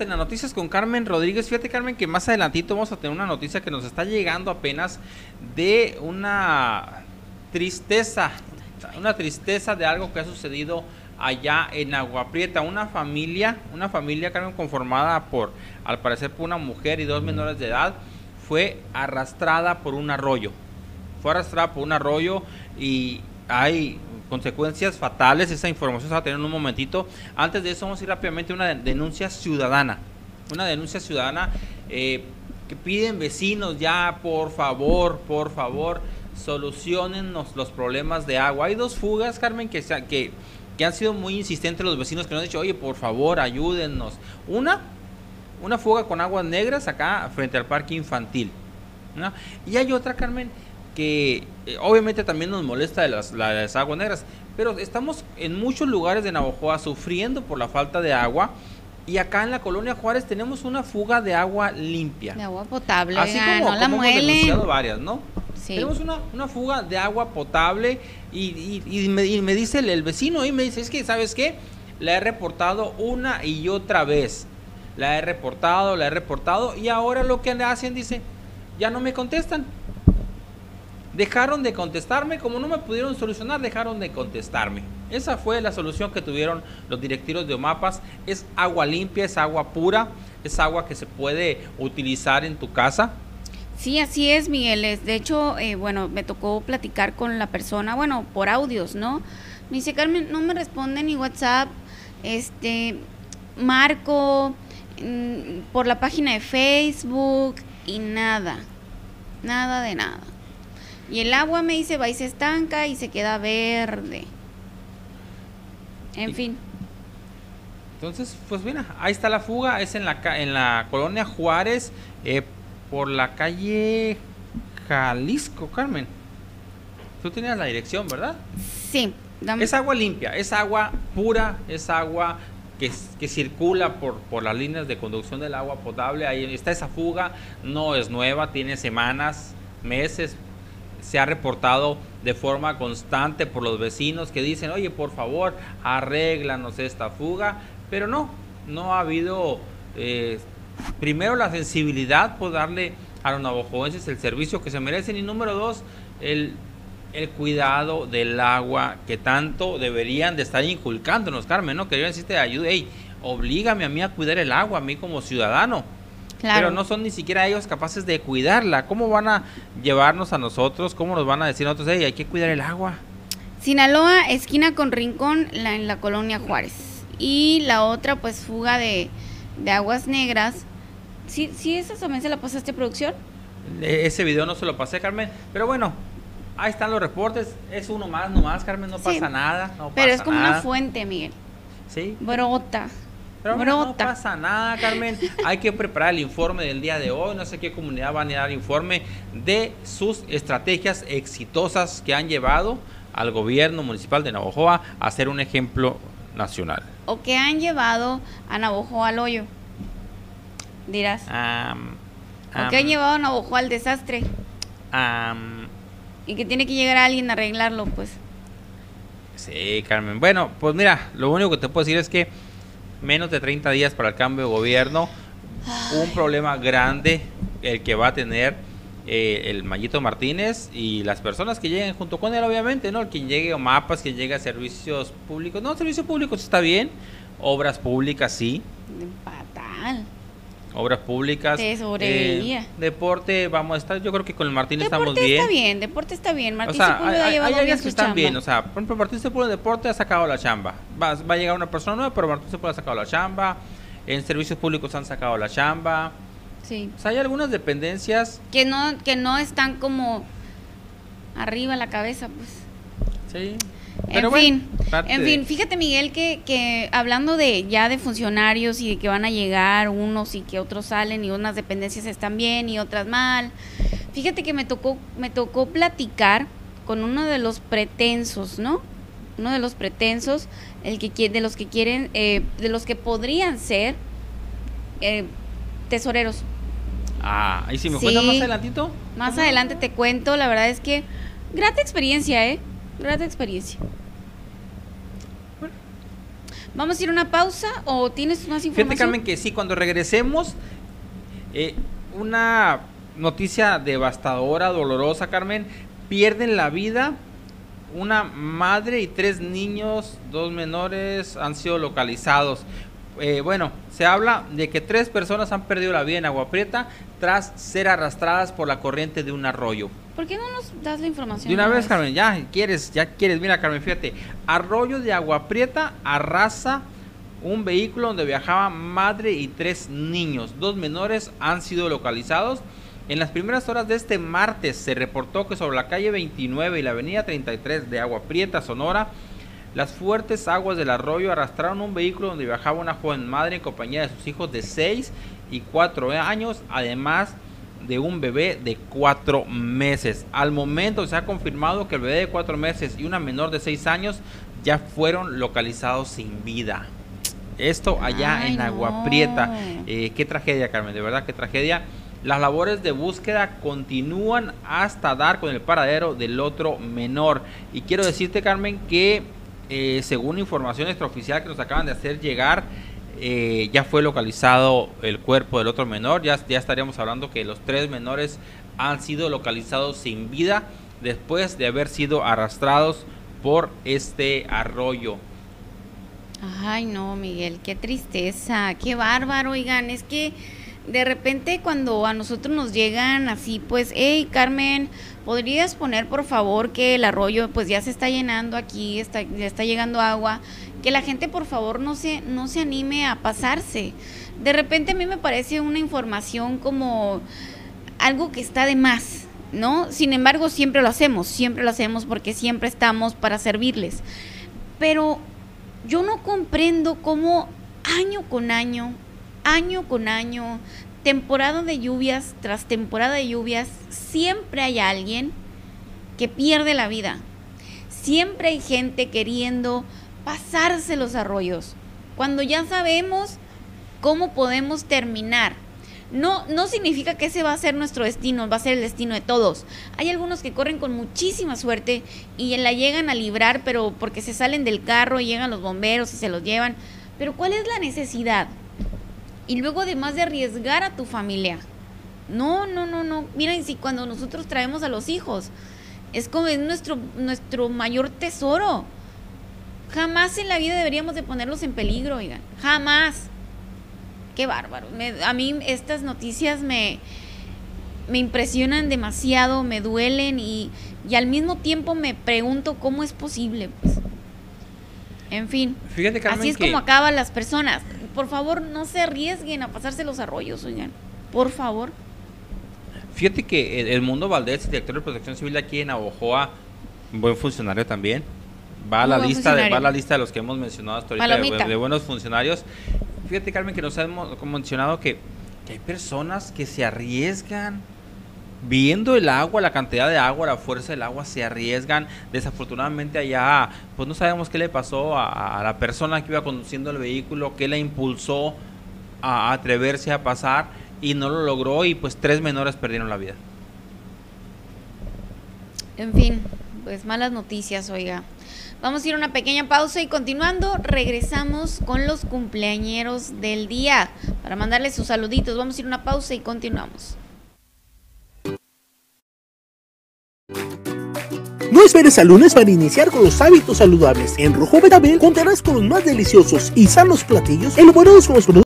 en las noticias con Carmen Rodríguez. Fíjate, Carmen, que más adelantito vamos a tener una noticia que nos está llegando apenas de una tristeza, una tristeza de algo que ha sucedido allá en Agua Prieta. Una familia, una familia, Carmen, conformada por, al parecer, por una mujer y dos menores de edad, fue arrastrada por un arroyo. Fue arrastrada por un arroyo y hay consecuencias fatales. Esa información se va a tener en un momentito. Antes de eso, vamos a ir rápidamente a una denuncia ciudadana. Una denuncia ciudadana eh, que piden vecinos ya, por favor, por favor, solucionen los problemas de agua. Hay dos fugas, Carmen, que, que, que han sido muy insistentes los vecinos que nos han dicho, oye, por favor, ayúdennos. Una, una fuga con aguas negras acá frente al parque infantil. Y hay otra, Carmen, que eh, obviamente también nos molesta de las, las, aguas negras, pero estamos en muchos lugares de Navajoa sufriendo por la falta de agua. Y acá en la colonia Juárez tenemos una fuga de agua limpia. De agua potable, Así como, no la hemos denunciado varias, ¿no? Sí. Tenemos una, una, fuga de agua potable y, y, y, me, y, me, dice el, el, vecino y me dice, es que, ¿sabes qué? La he reportado una y otra vez. La he reportado, la he reportado y ahora lo que hacen, dice, ya no me contestan. Dejaron de contestarme, como no me pudieron solucionar, dejaron de contestarme. Esa fue la solución que tuvieron los directivos de OMAPAS. Es agua limpia, es agua pura, es agua que se puede utilizar en tu casa. Sí, así es, Miguel. De hecho, eh, bueno, me tocó platicar con la persona, bueno, por audios, ¿no? Me dice, Carmen, no me responde ni WhatsApp, este, Marco, mmm, por la página de Facebook y nada, nada de nada. Y el agua me dice va y se estanca y se queda verde. En Y- fin. Entonces, pues mira, ahí está la fuga, es en la, en la colonia Juárez, eh, por la calle Jalisco, Carmen. Tú tenías la dirección, ¿verdad? Sí, dame- Es agua limpia, es agua pura, es agua que, que circula por, por las líneas de conducción del agua potable. Ahí está esa fuga, no es nueva, tiene semanas, meses. Se ha reportado de forma constante por los vecinos que dicen, oye, por favor, arréglanos esta fuga. Pero no, no ha habido, eh, primero, la sensibilidad por darle a los navajoenses el servicio que se merecen y número dos, el el cuidado del agua que tanto deberían de estar inculcándonos, Carmen, ¿no? Que yo necesite ayuda, hey, oblígame a mí a cuidar el agua, a mí como ciudadano. Claro. Pero no son ni siquiera ellos capaces de cuidarla. ¿Cómo van a llevarnos a nosotros? ¿Cómo nos van a decir a nosotros, hey, hay que cuidar el agua? Sinaloa, esquina con Rincón, la, en la colonia Juárez. Y la otra, pues, fuga de, de aguas negras. ¿Sí, ¿Sí esa también se la pasaste a producción? E- Ese video no se lo pasé, Carmen. Pero bueno, ahí están los reportes. Es uno más, nomás, Carmen, no Sí. pasa nada. No Pero es pasa como nada. una fuente, Miguel. Sí. Brota. Pero bueno, no pasa nada, Carmen. Hay que preparar el informe del día de hoy. No sé qué comunidad van a dar informe de sus estrategias exitosas que han llevado al gobierno municipal de Navojoa a ser un ejemplo nacional. O que han llevado a Navojoa al hoyo. Dirás. Am, o que han llevado a Navojoa al desastre. Y que tiene que llegar alguien a arreglarlo, pues. sí, Carmen. Bueno, pues mira, lo único que te puedo decir es que menos de 30 días para el cambio de gobierno, un problema grande el que va a tener eh, el Mayito Martínez y las personas que lleguen junto con él, obviamente, ¿no? Quien llegue a mapas, quien llegue a servicios públicos. No, servicios públicos está bien. Obras públicas, sí. Fatal. Obras públicas. Eh, deporte, vamos a estar. Yo creo que con el estamos Deporte bien. está bien, deporte está bien. Martín o sea, Sepúlveda hay, ha hay- bien su que están chamba. bien. O sea, por ejemplo, Martín Sepúlveda de Deporte ha sacado la chamba. Va, va a llegar una persona nueva, pero Martín Sepúlveda ha sacado la chamba. En servicios públicos han sacado la chamba. Sí. O sea, hay algunas dependencias. Que no, que no están como arriba la cabeza, pues. Sí. En bueno, fin, parte en fin, fíjate Miguel que, que hablando de ya de funcionarios y de que van a llegar unos y que otros salen y unas dependencias están bien y otras mal. Fíjate que me tocó me tocó platicar con uno de los pretensos, ¿no? Uno de los pretensos, el que de los que quieren, eh, de los que podrían ser eh, tesoreros. Ah, y si me Sí. cuentas más adelantito. Más adelante te cuento, la verdad es que grata experiencia, ¿eh? Grata experiencia. Vamos a ir a una pausa o tienes más información. Fíjate, Carmen, que sí, cuando regresemos, eh, una noticia devastadora, dolorosa, Carmen, pierden la vida una madre y tres niños, dos menores, han sido localizados. Eh, bueno, se habla de que tres personas han perdido la vida en Agua Prieta tras ser arrastradas por la corriente de un arroyo. ¿Por qué no nos das la información? De una vez, Carmen, ya quieres, ya quieres. Mira, Carmen, fíjate. Arroyo de Agua Prieta arrasa un vehículo donde viajaba madre y tres niños. Dos menores han sido localizados. En las primeras horas de este martes se reportó que sobre la calle 29 y la avenida 33 de Agua Prieta, Sonora, las fuertes aguas del arroyo arrastraron un vehículo donde viajaba una joven madre en compañía de sus hijos de 6 y 4 años, además de un bebé de 4 meses. Al momento se ha confirmado que el bebé de 4 meses y una menor de 6 años ya fueron localizados sin vida. Esto allá en Agua Prieta. Eh, qué tragedia, Carmen, de verdad, qué tragedia. Las labores de búsqueda continúan hasta dar con el paradero del otro menor. Y quiero decirte, Carmen, que eh, según información extraoficial que nos acaban de hacer llegar, eh, ya fue localizado el cuerpo del otro menor. Ya, ya estaríamos hablando que los tres menores han sido localizados sin vida después de haber sido arrastrados por este arroyo. Ay, no, Miguel, qué tristeza, qué bárbaro, oigan, es que de repente cuando a nosotros nos llegan así, pues, hey Carmen, ¿podrías poner por favor que el arroyo pues ya se está llenando aquí, está, ya está llegando agua? Que la gente por favor no se, no se anime a pasarse. De repente a mí me parece una información como algo que está de más, ¿no? Sin embargo, siempre lo hacemos, siempre lo hacemos porque siempre estamos para servirles. Pero yo no comprendo cómo año con año año con año, temporada de lluvias tras temporada de lluvias, siempre hay alguien que pierde la vida. Siempre hay gente queriendo pasarse los arroyos, cuando ya sabemos cómo podemos terminar. No, no significa que ese va a ser nuestro destino, va a ser el destino de todos. Hay algunos que corren con muchísima suerte y la llegan a librar, pero porque se salen del carro y llegan los bomberos y se los llevan. Pero ¿cuál es la necesidad? y luego además de arriesgar a tu familia. No, no, no, no. Miren, si cuando nosotros traemos a los hijos, es como es nuestro, nuestro mayor tesoro. Jamás en la vida deberíamos de ponerlos en peligro, oigan. Jamás. Qué bárbaro. a mí estas noticias me, me impresionan demasiado, me duelen y, y, al mismo tiempo me pregunto cómo es posible. Pues. En fin. Fíjate, así es como acaban las personas por favor no se arriesguen a pasarse los arroyos, oigan, por favor. Fíjate que el, Mundo Valdés, director de Protección Civil aquí en Abojoa, buen funcionario también, va a, la lista de, va a la lista de los que hemos mencionado hasta ahorita de, buenos funcionarios. Fíjate, Carmen, que nos hemos mencionado que, que hay personas que se arriesgan viendo el agua, la cantidad de agua, la fuerza del agua, se arriesgan. Desafortunadamente allá, pues no sabemos qué le pasó a, la persona que iba conduciendo el vehículo, qué le impulsó a atreverse a pasar y no lo logró y pues tres menores perdieron la vida. En fin, pues malas noticias, oiga. Vamos a ir a una pequeña pausa y continuando regresamos con los cumpleañeros del día para mandarles sus saluditos. Vamos a ir a una pausa y continuamos. No esperes al lunes para iniciar con los hábitos saludables. En Rojo Betabel contarás con los más deliciosos y sanos platillos elaborados con los productos